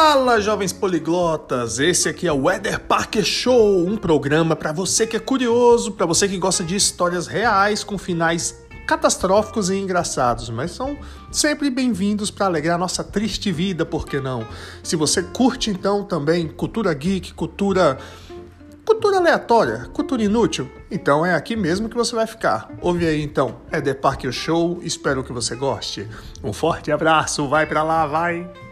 Fala, jovens poliglotas! Esse aqui é o Weather Parker Show, um programa para você que é curioso, para você que gosta de histórias reais com finais catastróficos e engraçados, mas são sempre bem-vindos para alegrar nossa triste vida, por que não? Se você curte então também cultura geek, cultura cultura aleatória, cultura inútil, então é aqui mesmo que você vai ficar. Ouve aí então, é The Parker Show, espero que você goste. Um forte abraço, vai para lá, vai!